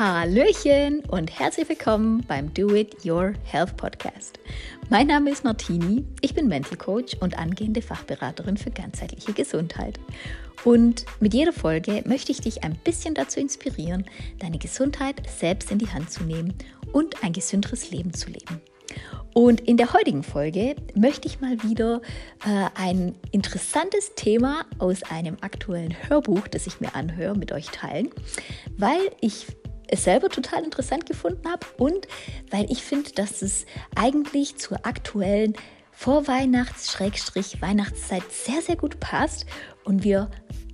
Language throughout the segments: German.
Hallöchen und herzlich willkommen beim Do It Your Health Podcast. Mein Name ist Martini, ich bin Mental Coach und angehende Fachberaterin für ganzheitliche Gesundheit. Und mit jeder Folge möchte ich dich ein bisschen dazu inspirieren, deine Gesundheit selbst in die Hand zu nehmen und ein gesünderes Leben zu leben. Und in der heutigen Folge möchte ich mal wieder äh, ein interessantes Thema aus einem aktuellen Hörbuch, das ich mir anhöre, mit euch teilen, weil ich es selber total interessant gefunden habe und weil ich finde, dass es eigentlich zur aktuellen Vorweihnachts-Weihnachtszeit sehr, sehr gut passt und wir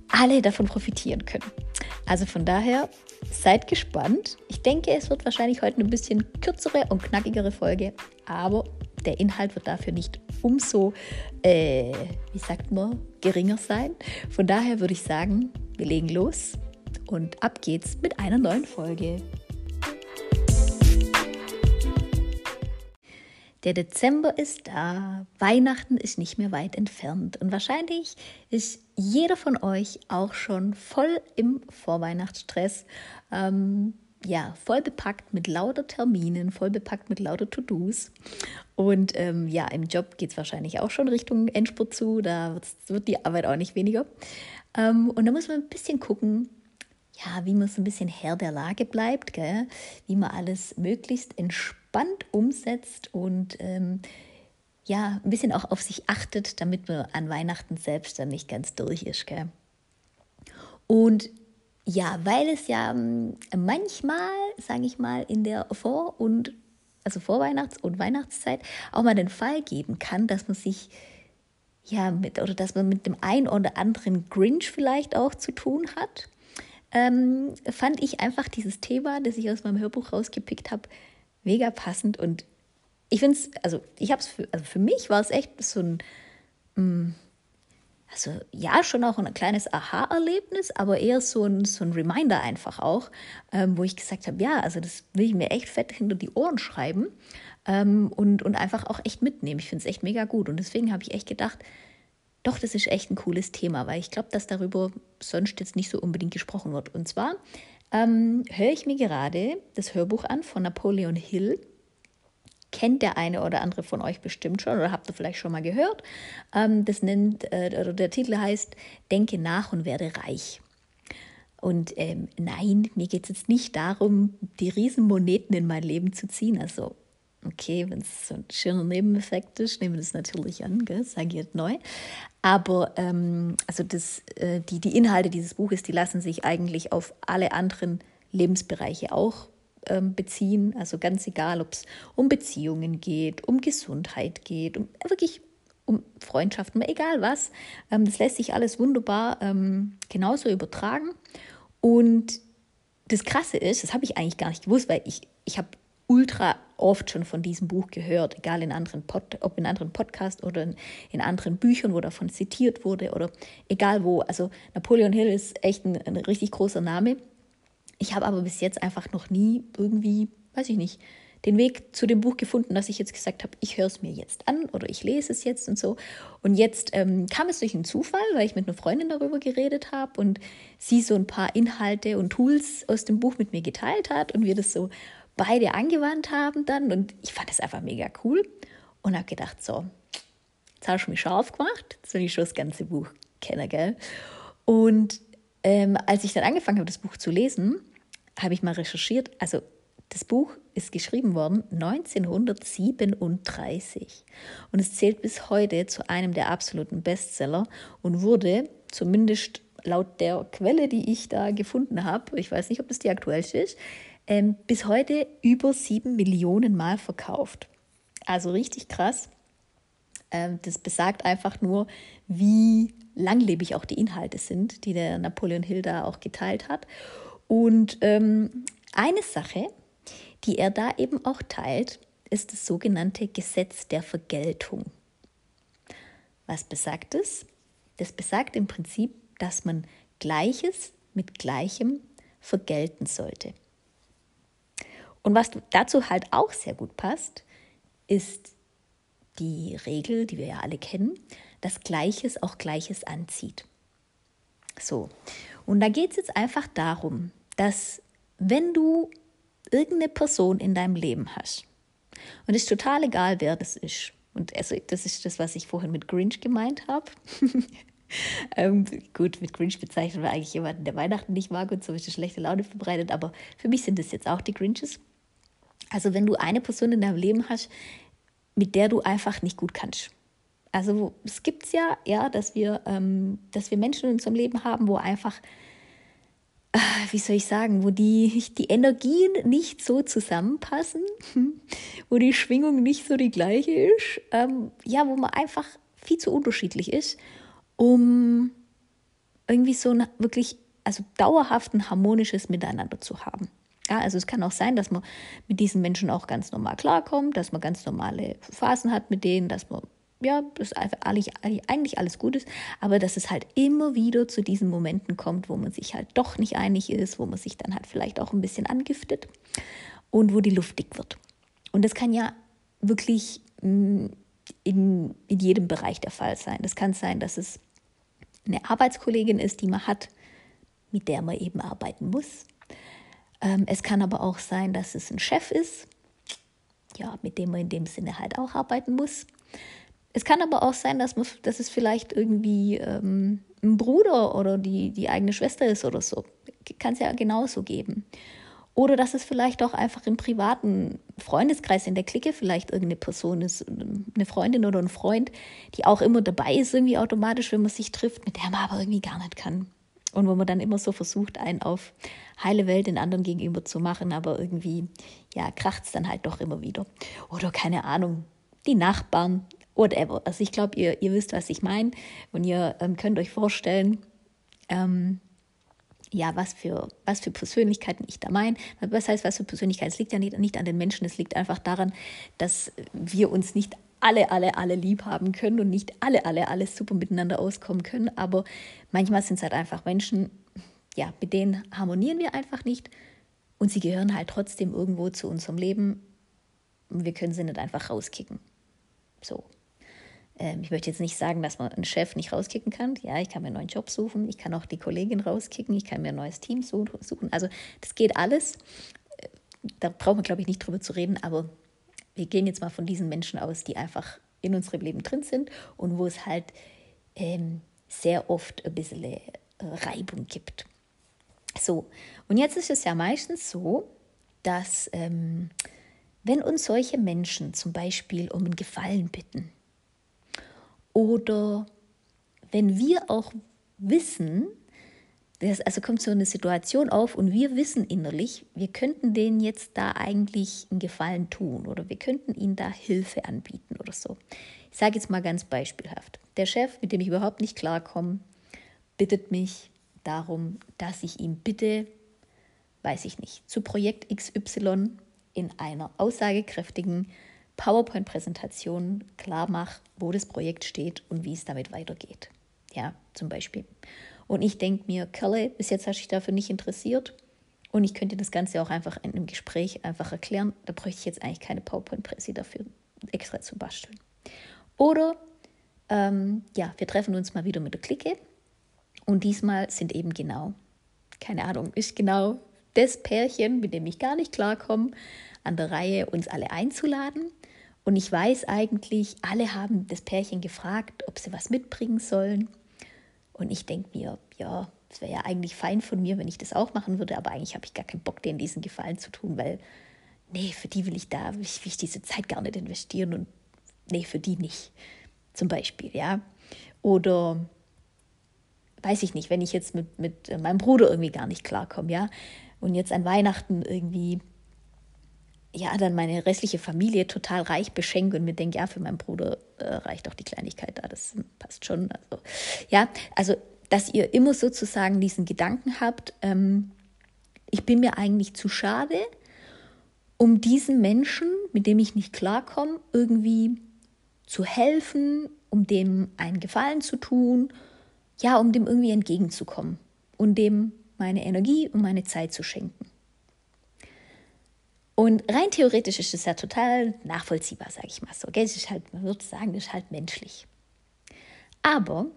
alle davon profitieren können. Also von daher seid gespannt. Ich denke, es wird wahrscheinlich heute ein bisschen kürzere und knackigere Folge, aber der Inhalt wird dafür nicht umso, äh, wie sagt man, geringer sein. Von daher würde ich sagen, wir legen los und ab geht's mit einer neuen Folge. Der Dezember ist da, Weihnachten ist nicht mehr weit entfernt und wahrscheinlich ist jeder von euch auch schon voll im Vorweihnachtsstress. Ähm, ja, voll bepackt mit lauter Terminen, voll bepackt mit lauter To-Dos. Und ähm, ja, im Job geht es wahrscheinlich auch schon Richtung Endspurt zu, da wird die Arbeit auch nicht weniger. Ähm, und da muss man ein bisschen gucken, ja, wie man so ein bisschen Herr der Lage bleibt, gell? wie man alles möglichst entspannt umsetzt und ähm, ja, ein bisschen auch auf sich achtet, damit man an Weihnachten selbst dann nicht ganz durch ist. Gell? Und ja, weil es ja ähm, manchmal, sage ich mal, in der Vor- und also Vorweihnachts- und Weihnachtszeit auch mal den Fall geben kann, dass man sich ja mit oder dass man mit dem einen oder anderen Grinch vielleicht auch zu tun hat ähm, fand ich einfach dieses Thema, das ich aus meinem Hörbuch rausgepickt habe, mega passend. Und ich finde es, also ich habe es, für, also für mich war es echt so ein, mh, mm, also ja, schon auch ein kleines Aha-Erlebnis, aber eher so ein, so ein Reminder einfach auch, ähm, wo ich gesagt habe, ja, also das will ich mir echt fett hinter die Ohren schreiben ähm, und, und einfach auch echt mitnehmen. Ich finde es echt mega gut. Und deswegen habe ich echt gedacht, doch, das ist echt ein cooles Thema, weil ich glaube, dass darüber sonst jetzt nicht so unbedingt gesprochen wird. Und zwar ähm, höre ich mir gerade das Hörbuch an von Napoleon Hill. Kennt der eine oder andere von euch bestimmt schon oder habt ihr vielleicht schon mal gehört. Ähm, das nennt, äh, oder der Titel heißt Denke nach und werde reich. Und ähm, nein, mir geht es jetzt nicht darum, die Riesenmoneten in mein Leben zu ziehen. Also Okay, wenn es so ein schöner Nebeneffekt ist, nehmen wir das natürlich an, sage ich jetzt neu. Aber ähm, also das, äh, die, die Inhalte dieses Buches, die lassen sich eigentlich auf alle anderen Lebensbereiche auch ähm, beziehen. Also ganz egal, ob es um Beziehungen geht, um Gesundheit geht, um wirklich um Freundschaften, egal was. Ähm, das lässt sich alles wunderbar ähm, genauso übertragen. Und das Krasse ist, das habe ich eigentlich gar nicht gewusst, weil ich, ich habe ultra oft schon von diesem Buch gehört, egal in anderen Pod, ob in anderen Podcasts oder in, in, anderen Büchern, wo davon zitiert wurde oder egal wo. Also Napoleon Hill ist echt ein, ein richtig großer Name. Ich habe aber bis jetzt einfach noch nie irgendwie, weiß ich nicht, den Weg zu dem Buch gefunden, dass ich jetzt gesagt habe, ich höre es mir jetzt an oder ich lese es jetzt und so. Und jetzt ähm, kam es durch einen Zufall, weil ich mit einer Freundin darüber geredet habe und sie so ein paar Inhalte und Tools aus dem Buch mit mir geteilt hat und wir das so beide angewandt haben dann. Und ich fand das einfach mega cool und habe gedacht, so, jetzt hast du mich scharf gemacht, jetzt will ich schon das ganze Buch kennen, gell? Und ähm, als ich dann angefangen habe, das Buch zu lesen, habe ich mal recherchiert. Also das Buch ist geschrieben worden 1937 und es zählt bis heute zu einem der absoluten Bestseller und wurde zumindest laut der Quelle, die ich da gefunden habe, ich weiß nicht, ob das die aktuellste ist, ähm, bis heute über sieben Millionen Mal verkauft. Also richtig krass. Ähm, das besagt einfach nur, wie langlebig auch die Inhalte sind, die der Napoleon Hill da auch geteilt hat. Und ähm, eine Sache, die er da eben auch teilt, ist das sogenannte Gesetz der Vergeltung. Was besagt es? Das besagt im Prinzip, dass man Gleiches mit Gleichem vergelten sollte. Und was dazu halt auch sehr gut passt, ist die Regel, die wir ja alle kennen, dass Gleiches auch Gleiches anzieht. So, und da geht es jetzt einfach darum, dass wenn du irgendeine Person in deinem Leben hast, und es ist total egal, wer das ist, und also das ist das, was ich vorhin mit Grinch gemeint habe. ähm, gut, mit Grinch bezeichnen wir eigentlich jemanden, der Weihnachten nicht mag und so ist schlechte Laune verbreitet, aber für mich sind das jetzt auch die Grinches. Also wenn du eine Person in deinem Leben hast, mit der du einfach nicht gut kannst. Also es gibt ja, ja, dass wir, ähm, dass wir Menschen in unserem Leben haben, wo einfach, äh, wie soll ich sagen, wo die, die Energien nicht so zusammenpassen, wo die Schwingung nicht so die gleiche ist, ähm, ja, wo man einfach viel zu unterschiedlich ist, um irgendwie so wirklich, also dauerhaft ein harmonisches Miteinander zu haben. Ja, also es kann auch sein, dass man mit diesen Menschen auch ganz normal klarkommt, dass man ganz normale Phasen hat mit denen, dass man, ja, das eigentlich, eigentlich alles gut ist, aber dass es halt immer wieder zu diesen Momenten kommt, wo man sich halt doch nicht einig ist, wo man sich dann halt vielleicht auch ein bisschen angiftet und wo die Luft dick wird. Und das kann ja wirklich mm, in, in jedem Bereich der Fall sein. Das kann sein, dass es eine Arbeitskollegin ist, die man hat, mit der man eben arbeiten muss ähm, es kann aber auch sein, dass es ein Chef ist, ja, mit dem man in dem Sinne halt auch arbeiten muss. Es kann aber auch sein, dass, man, dass es vielleicht irgendwie ähm, ein Bruder oder die, die eigene Schwester ist oder so. Kann es ja genauso geben. Oder dass es vielleicht auch einfach im privaten Freundeskreis, in der Clique vielleicht irgendeine Person ist, eine Freundin oder ein Freund, die auch immer dabei ist, irgendwie automatisch, wenn man sich trifft, mit der man aber irgendwie gar nicht kann. Und wo man dann immer so versucht, einen auf heile Welt den anderen gegenüber zu machen, aber irgendwie, ja, kracht es dann halt doch immer wieder. Oder keine Ahnung, die Nachbarn, whatever. Also ich glaube, ihr, ihr wisst, was ich meine und ihr ähm, könnt euch vorstellen, ähm, ja, was für, was für Persönlichkeiten ich da meine. Was heißt, was für Persönlichkeiten? Es liegt ja nicht, nicht an den Menschen, es liegt einfach daran, dass wir uns nicht alle, alle, alle lieb haben können und nicht alle, alle, alle super miteinander auskommen können. Aber manchmal sind es halt einfach Menschen, ja, mit denen harmonieren wir einfach nicht und sie gehören halt trotzdem irgendwo zu unserem Leben und wir können sie nicht einfach rauskicken. So. Ähm, ich möchte jetzt nicht sagen, dass man einen Chef nicht rauskicken kann. Ja, ich kann mir einen neuen Job suchen, ich kann auch die Kollegin rauskicken, ich kann mir ein neues Team suchen. Also das geht alles. Äh, da braucht man, glaube ich, nicht drüber zu reden, aber wir gehen jetzt mal von diesen Menschen aus, die einfach in unserem Leben drin sind und wo es halt ähm, sehr oft ein bisschen äh, Reibung gibt. So, und jetzt ist es ja meistens so, dass ähm, wenn uns solche Menschen zum Beispiel um einen Gefallen bitten oder wenn wir auch wissen, das, also kommt so eine Situation auf und wir wissen innerlich, wir könnten denen jetzt da eigentlich einen Gefallen tun oder wir könnten ihnen da Hilfe anbieten oder so. Ich sage jetzt mal ganz beispielhaft. Der Chef, mit dem ich überhaupt nicht klarkomme, bittet mich darum, dass ich ihm bitte, weiß ich nicht, zu Projekt XY in einer aussagekräftigen PowerPoint-Präsentation klar mache, wo das Projekt steht und wie es damit weitergeht. Ja, zum Beispiel. Und ich denke mir, Kerle, bis jetzt hast du dich dafür nicht interessiert. Und ich könnte das Ganze auch einfach in einem Gespräch einfach erklären. Da bräuchte ich jetzt eigentlich keine PowerPoint-Präsi dafür extra zu basteln. Oder, ähm, ja, wir treffen uns mal wieder mit der Clique. Und diesmal sind eben genau, keine Ahnung, ist genau das Pärchen, mit dem ich gar nicht klarkomme, an der Reihe, uns alle einzuladen. Und ich weiß eigentlich, alle haben das Pärchen gefragt, ob sie was mitbringen sollen. Und ich denke mir, ja, es wäre ja eigentlich fein von mir, wenn ich das auch machen würde, aber eigentlich habe ich gar keinen Bock, denen diesen Gefallen zu tun, weil, nee, für die will ich da, will ich, will ich diese Zeit gar nicht investieren und nee, für die nicht. Zum Beispiel, ja. Oder weiß ich nicht, wenn ich jetzt mit, mit meinem Bruder irgendwie gar nicht klarkomme, ja, und jetzt an Weihnachten irgendwie ja, dann meine restliche Familie total reich beschenke und mir denke, ja, für meinen Bruder äh, reicht doch die Kleinigkeit da, das passt schon. Also, ja, also, dass ihr immer sozusagen diesen Gedanken habt, ähm, ich bin mir eigentlich zu schade, um diesen Menschen, mit dem ich nicht klarkomme, irgendwie zu helfen, um dem einen Gefallen zu tun, ja, um dem irgendwie entgegenzukommen und dem meine Energie und meine Zeit zu schenken. Und rein theoretisch ist es ja total nachvollziehbar, sage ich mal so. Gell? ist halt, man würde sagen, das ist halt menschlich. Aber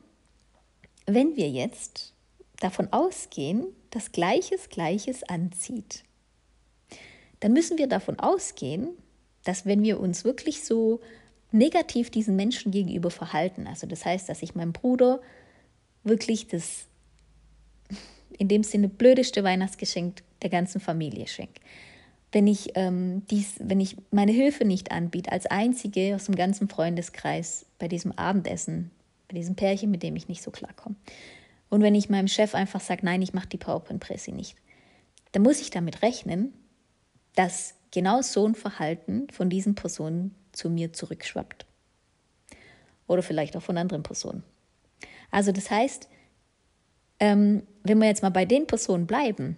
wenn wir jetzt davon ausgehen, dass Gleiches Gleiches anzieht, dann müssen wir davon ausgehen, dass wenn wir uns wirklich so negativ diesen Menschen gegenüber verhalten, also das heißt, dass ich meinem Bruder wirklich das in dem Sinne blödeste Weihnachtsgeschenk der ganzen Familie schenke, wenn ich, ähm, dies, wenn ich meine Hilfe nicht anbiete, als einzige aus dem ganzen Freundeskreis bei diesem Abendessen, bei diesem Pärchen, mit dem ich nicht so klarkomme. Und wenn ich meinem Chef einfach sage, nein, ich mache die PowerPoint-Presse nicht, dann muss ich damit rechnen, dass genau so ein Verhalten von diesen Personen zu mir zurückschwappt. Oder vielleicht auch von anderen Personen. Also das heißt, ähm, wenn wir jetzt mal bei den Personen bleiben,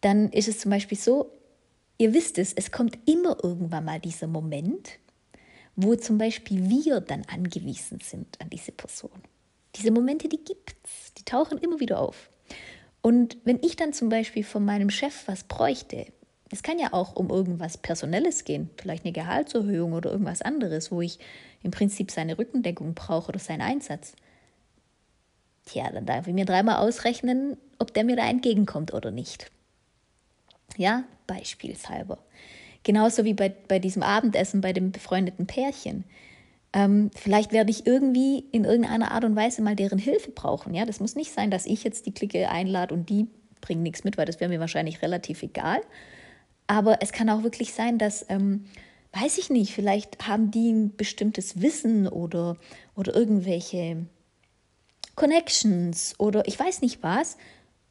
dann ist es zum Beispiel so, ihr wisst es, es kommt immer irgendwann mal dieser Moment, wo zum Beispiel wir dann angewiesen sind an diese Person. Diese Momente, die gibt es, die tauchen immer wieder auf. Und wenn ich dann zum Beispiel von meinem Chef was bräuchte, es kann ja auch um irgendwas Personelles gehen, vielleicht eine Gehaltserhöhung oder irgendwas anderes, wo ich im Prinzip seine Rückendeckung brauche oder seinen Einsatz. Tja, dann darf ich mir dreimal ausrechnen, ob der mir da entgegenkommt oder nicht. Ja, beispielshalber. Genauso wie bei, bei diesem Abendessen bei dem befreundeten Pärchen. Ähm, vielleicht werde ich irgendwie in irgendeiner Art und Weise mal deren Hilfe brauchen. Ja, das muss nicht sein, dass ich jetzt die Clique einlade und die bringen nichts mit, weil das wäre mir wahrscheinlich relativ egal. Aber es kann auch wirklich sein, dass, ähm, weiß ich nicht, vielleicht haben die ein bestimmtes Wissen oder, oder irgendwelche Connections oder ich weiß nicht was,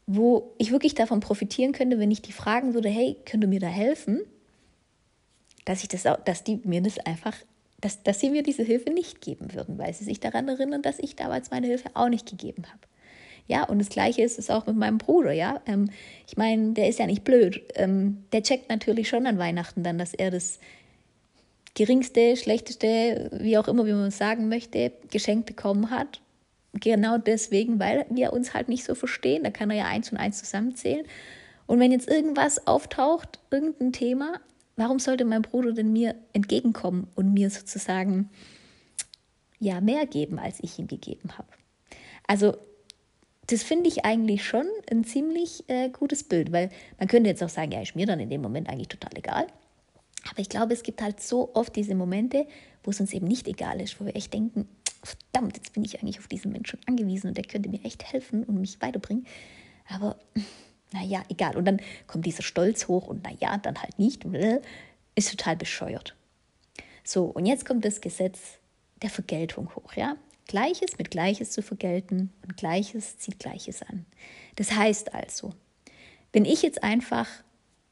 wo ich wirklich davon profitieren könnte, wenn ich die fragen würde, hey, könnt ihr mir da helfen? Dass ich das auch, dass die mir das einfach, dass, dass sie mir diese Hilfe nicht geben würden, weil sie sich daran erinnern, dass ich damals meine Hilfe auch nicht gegeben habe. Ja, und das Gleiche ist es auch mit meinem Bruder, ja. Ähm, ich meine, der ist ja nicht blöd. Ähm, der checkt natürlich schon an Weihnachten dann, dass er das geringste, schlechteste, wie auch immer, wie man es sagen möchte, Geschenk bekommen hat genau deswegen, weil wir uns halt nicht so verstehen. Da kann er ja eins und eins zusammenzählen. Und wenn jetzt irgendwas auftaucht, irgendein Thema, warum sollte mein Bruder denn mir entgegenkommen und mir sozusagen ja mehr geben, als ich ihm gegeben habe? Also das finde ich eigentlich schon ein ziemlich äh, gutes Bild, weil man könnte jetzt auch sagen, ja, ist mir dann in dem Moment eigentlich total egal. Aber ich glaube, es gibt halt so oft diese Momente, wo es uns eben nicht egal ist, wo wir echt denken, verdammt, jetzt bin ich eigentlich auf diesen Menschen angewiesen und der könnte mir echt helfen und mich weiterbringen. Aber naja, egal. Und dann kommt dieser Stolz hoch und naja, dann halt nicht. Ist total bescheuert. So, und jetzt kommt das Gesetz der Vergeltung hoch, ja? Gleiches mit Gleiches zu vergelten und Gleiches zieht Gleiches an. Das heißt also, wenn ich jetzt einfach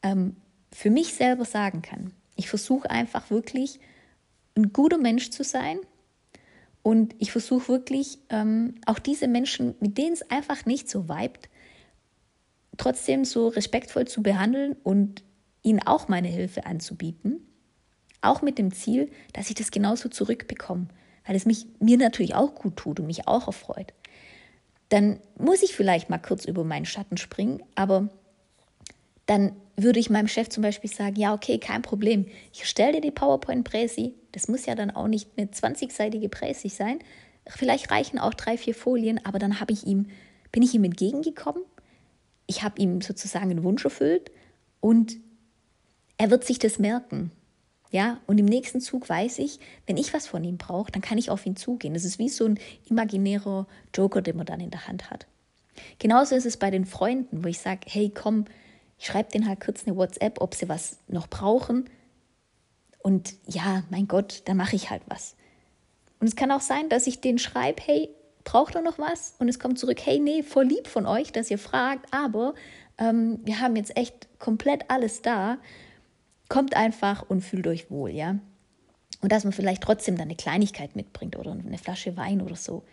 ähm, für mich selber sagen kann, ich versuche einfach wirklich ein guter Mensch zu sein und ich versuche wirklich ähm, auch diese Menschen, mit denen es einfach nicht so vibet, trotzdem so respektvoll zu behandeln und ihnen auch meine Hilfe anzubieten. Auch mit dem Ziel, dass ich das genauso zurückbekomme, weil es mich, mir natürlich auch gut tut und mich auch erfreut. Dann muss ich vielleicht mal kurz über meinen Schatten springen, aber dann würde ich meinem Chef zum Beispiel sagen, ja, okay, kein Problem, ich stelle dir die PowerPoint-Präsi, das muss ja dann auch nicht eine 20-seitige Präsi sein, vielleicht reichen auch drei, vier Folien, aber dann habe ich ihm, bin ich ihm entgegengekommen, ich habe ihm sozusagen einen Wunsch erfüllt und er wird sich das merken. Ja, und im nächsten Zug weiß ich, wenn ich was von ihm brauche, dann kann ich auf ihn zugehen. Das ist wie so ein imaginärer Joker, den man dann in der Hand hat. Genauso ist es bei den Freunden, wo ich sage, hey, komm, ich schreibe denen halt kurz eine WhatsApp, ob sie was noch brauchen. Und ja, mein Gott, dann mache ich halt was. Und es kann auch sein, dass ich denen schreibe, hey, braucht ihr noch was? Und es kommt zurück, hey, nee, voll lieb von euch, dass ihr fragt, aber ähm, wir haben jetzt echt komplett alles da. Kommt einfach und fühlt euch wohl, ja. Und dass man vielleicht trotzdem dann eine Kleinigkeit mitbringt oder eine Flasche Wein oder so.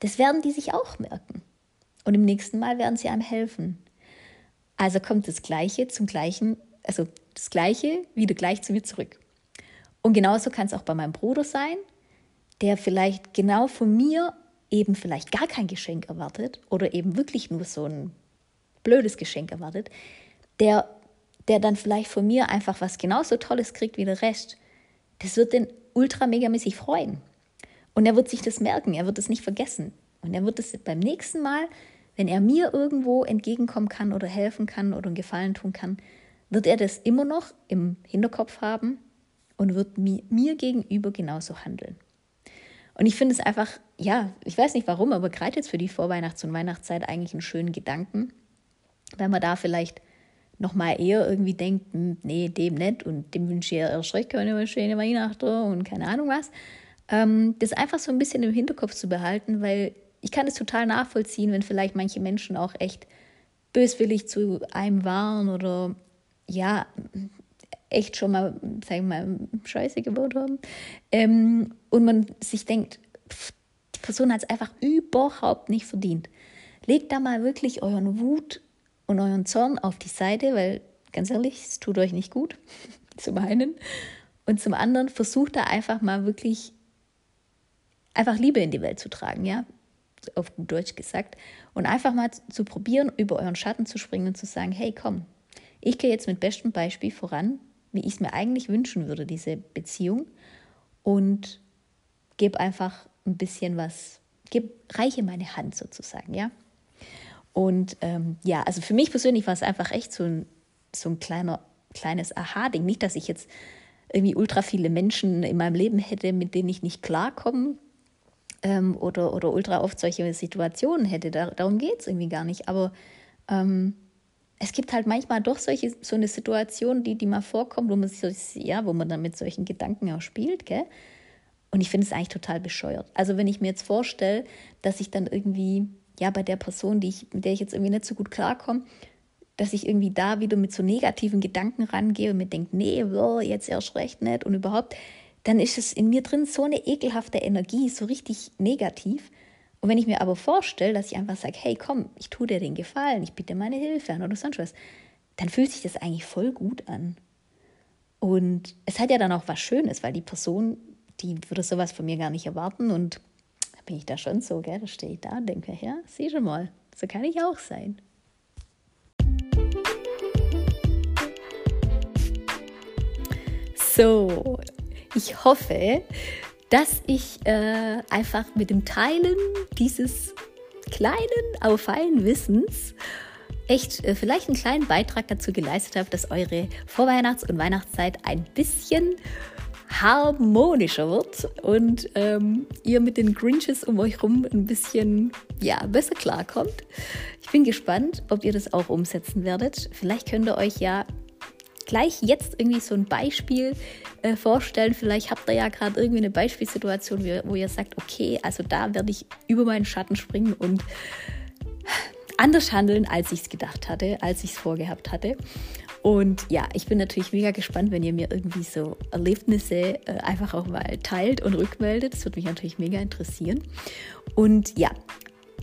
Das werden die sich auch merken. Und im nächsten Mal werden sie einem helfen. Also kommt das Gleiche zum Gleichen, also das Gleiche wieder gleich zu mir zurück. Und genauso kann es auch bei meinem Bruder sein, der vielleicht genau von mir eben vielleicht gar kein Geschenk erwartet oder eben wirklich nur so ein blödes Geschenk erwartet, der, der dann vielleicht von mir einfach was genauso Tolles kriegt wie der Rest. Das wird den ultra megamäßig freuen. Und er wird sich das merken, er wird es nicht vergessen. Und er wird es beim nächsten Mal wenn er mir irgendwo entgegenkommen kann oder helfen kann oder einen Gefallen tun kann, wird er das immer noch im Hinterkopf haben und wird mir, mir gegenüber genauso handeln. Und ich finde es einfach, ja, ich weiß nicht warum, aber gerade jetzt für die Vorweihnachts- und Weihnachtszeit eigentlich einen schönen Gedanken, weil man da vielleicht nochmal eher irgendwie denkt, hm, nee, dem nicht und dem wünsche ich erst recht eine schöne Weihnachten und keine Ahnung was. Ähm, das einfach so ein bisschen im Hinterkopf zu behalten, weil ich kann es total nachvollziehen, wenn vielleicht manche Menschen auch echt böswillig zu einem waren oder ja, echt schon mal, sagen wir mal, Scheiße gebaut haben. Ähm, und man sich denkt, pff, die Person hat es einfach überhaupt nicht verdient. Legt da mal wirklich euren Wut und euren Zorn auf die Seite, weil ganz ehrlich, es tut euch nicht gut, zum einen. Und zum anderen versucht da einfach mal wirklich einfach Liebe in die Welt zu tragen, ja, auf gut Deutsch gesagt. Und einfach mal zu probieren, über euren Schatten zu springen und zu sagen, hey, komm, ich gehe jetzt mit bestem Beispiel voran, wie ich es mir eigentlich wünschen würde, diese Beziehung. Und gebe einfach ein bisschen was, gebe, reiche meine Hand sozusagen, ja. Und ähm, ja, also für mich persönlich war es einfach echt so ein, so ein kleiner, kleines Aha-Ding. Nicht, dass ich jetzt irgendwie ultra viele Menschen in meinem Leben hätte, mit denen ich nicht klarkomme ähm, oder, oder ultra oft solche Situationen hätte. Da, darum geht es irgendwie gar nicht. Aber ähm, es gibt halt manchmal doch solche, so eine Situation, die, die mal vorkommt, wo man sich, ja, wo man dann mit solchen Gedanken auch spielt, gell? Und ich finde es eigentlich total bescheuert. Also wenn ich mir jetzt vorstelle, dass ich dann irgendwie, ja, bei der Person, die ich, mit der ich jetzt irgendwie nicht so gut klarkomme, dass ich irgendwie da wieder mit so negativen Gedanken rangehe und mir denke, nee, oh, jetzt erst recht nicht und überhaupt, dann ist es in mir drin so eine ekelhafte Energie, so richtig negativ. Und wenn ich mir aber vorstelle, dass ich einfach sage, hey, komm, ich tue dir den Gefallen, ich biete meine Hilfe an oder sonst was, dann fühlt sich das eigentlich voll gut an. Und es hat ja dann auch was Schönes, weil die Person, die würde sowas von mir gar nicht erwarten und da bin ich da schon so, gell, da stehe ich da und denke, ja, sieh schon mal, so kann ich auch sein. So, ich hoffe, dass ich äh, einfach mit dem Teilen dieses kleinen, aber feinen Wissens echt äh, vielleicht einen kleinen Beitrag dazu geleistet habe, dass eure Vorweihnachts- und Weihnachtszeit ein bisschen harmonischer wird und ähm, ihr mit den Grinches um euch rum ein bisschen ja, besser klarkommt. Ich bin gespannt, ob ihr das auch umsetzen werdet. Vielleicht könnt ihr euch ja gleich jetzt irgendwie so ein Beispiel äh, vorstellen. Vielleicht habt ihr ja gerade irgendwie eine Beispielsituation, wo ihr sagt, okay, also da werde ich über meinen Schatten springen und anders handeln, als ich es gedacht hatte, als ich es vorgehabt hatte. Und ja, ich bin natürlich mega gespannt, wenn ihr mir irgendwie so Erlebnisse äh, einfach auch mal teilt und rückmeldet. Das würde mich natürlich mega interessieren. Und ja,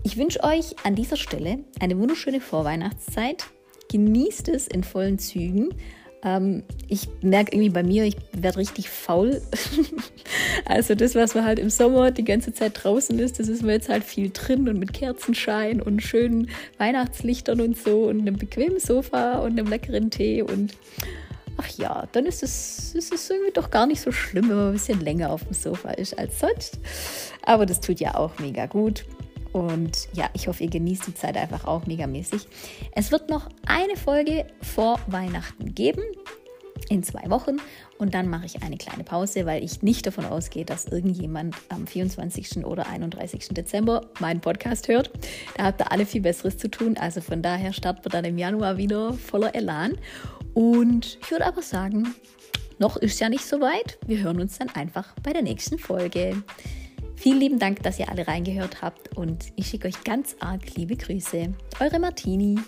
ich wünsche euch an dieser Stelle eine wunderschöne Vorweihnachtszeit. Genießt es in vollen Zügen. Ähm, ich merke irgendwie bei mir, ich werde richtig faul. also das, was man halt im Sommer die ganze Zeit draußen ist, das ist mir jetzt halt viel drin und mit Kerzenschein und schönen Weihnachtslichtern und so und einem bequemen Sofa und einem leckeren Tee und ach ja, dann ist es, ist es irgendwie doch gar nicht so schlimm, wenn man ein bisschen länger auf dem Sofa ist als sonst. Aber das tut ja auch mega gut. Und ja, ich hoffe, ihr genießt die Zeit einfach auch megamäßig. Es wird noch eine Folge vor Weihnachten geben, in zwei Wochen. Und dann mache ich eine kleine Pause, weil ich nicht davon ausgehe, dass irgendjemand am 24. oder 31. Dezember meinen Podcast hört. Da habt ihr alle viel Besseres zu tun. Also von daher starten wir dann im Januar wieder voller Elan. Und ich würde aber sagen, noch ist ja nicht so weit. Wir hören uns dann einfach bei der nächsten Folge. Vielen lieben Dank, dass ihr alle reingehört habt und ich schicke euch ganz arg liebe Grüße. Eure Martini.